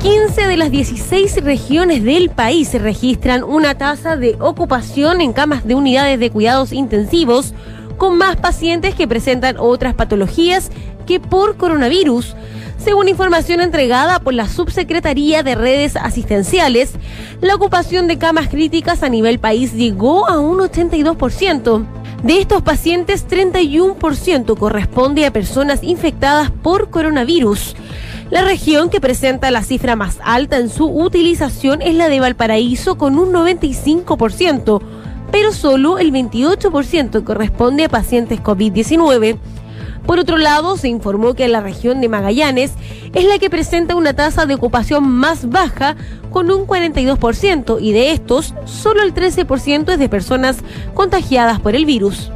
15 de las 16 regiones del país registran una tasa de ocupación en camas de unidades de cuidados intensivos con más pacientes que presentan otras patologías que por coronavirus. Según información entregada por la Subsecretaría de Redes Asistenciales, la ocupación de camas críticas a nivel país llegó a un 82%. De estos pacientes, 31% corresponde a personas infectadas por coronavirus. La región que presenta la cifra más alta en su utilización es la de Valparaíso con un 95%, pero solo el 28% corresponde a pacientes COVID-19. Por otro lado, se informó que la región de Magallanes es la que presenta una tasa de ocupación más baja con un 42% y de estos solo el 13% es de personas contagiadas por el virus.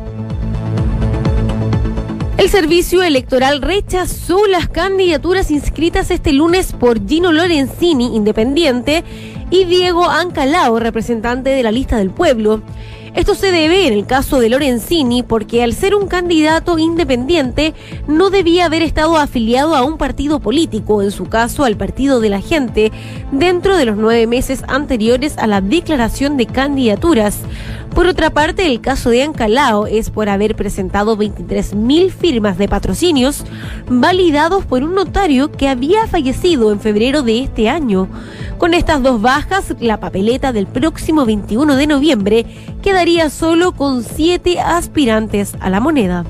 El servicio electoral rechazó las candidaturas inscritas este lunes por Gino Lorenzini, independiente, y Diego Ancalao, representante de la lista del pueblo. Esto se debe en el caso de Lorenzini porque al ser un candidato independiente no debía haber estado afiliado a un partido político, en su caso al Partido de la Gente, dentro de los nueve meses anteriores a la declaración de candidaturas. Por otra parte, el caso de Ancalao es por haber presentado 23.000 firmas de patrocinios validados por un notario que había fallecido en febrero de este año. Con estas dos bajas, la papeleta del próximo 21 de noviembre quedaría solo con siete aspirantes a la moneda.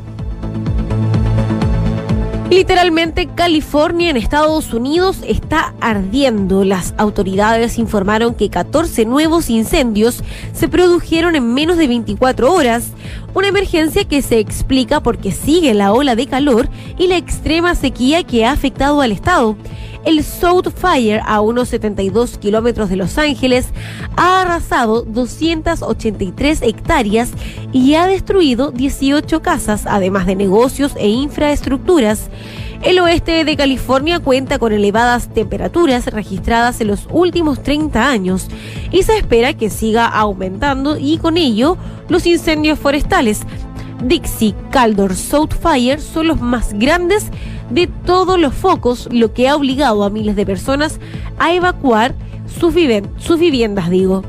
Literalmente California en Estados Unidos está ardiendo. Las autoridades informaron que 14 nuevos incendios se produjeron en menos de 24 horas, una emergencia que se explica porque sigue la ola de calor y la extrema sequía que ha afectado al estado. El South Fire, a unos 72 kilómetros de Los Ángeles, ha arrasado 283 hectáreas y ha destruido 18 casas, además de negocios e infraestructuras. El oeste de California cuenta con elevadas temperaturas registradas en los últimos 30 años y se espera que siga aumentando y con ello los incendios forestales. Dixie, Caldor, South Fire son los más grandes de todos los focos, lo que ha obligado a miles de personas a evacuar sus, sus viviendas, digo.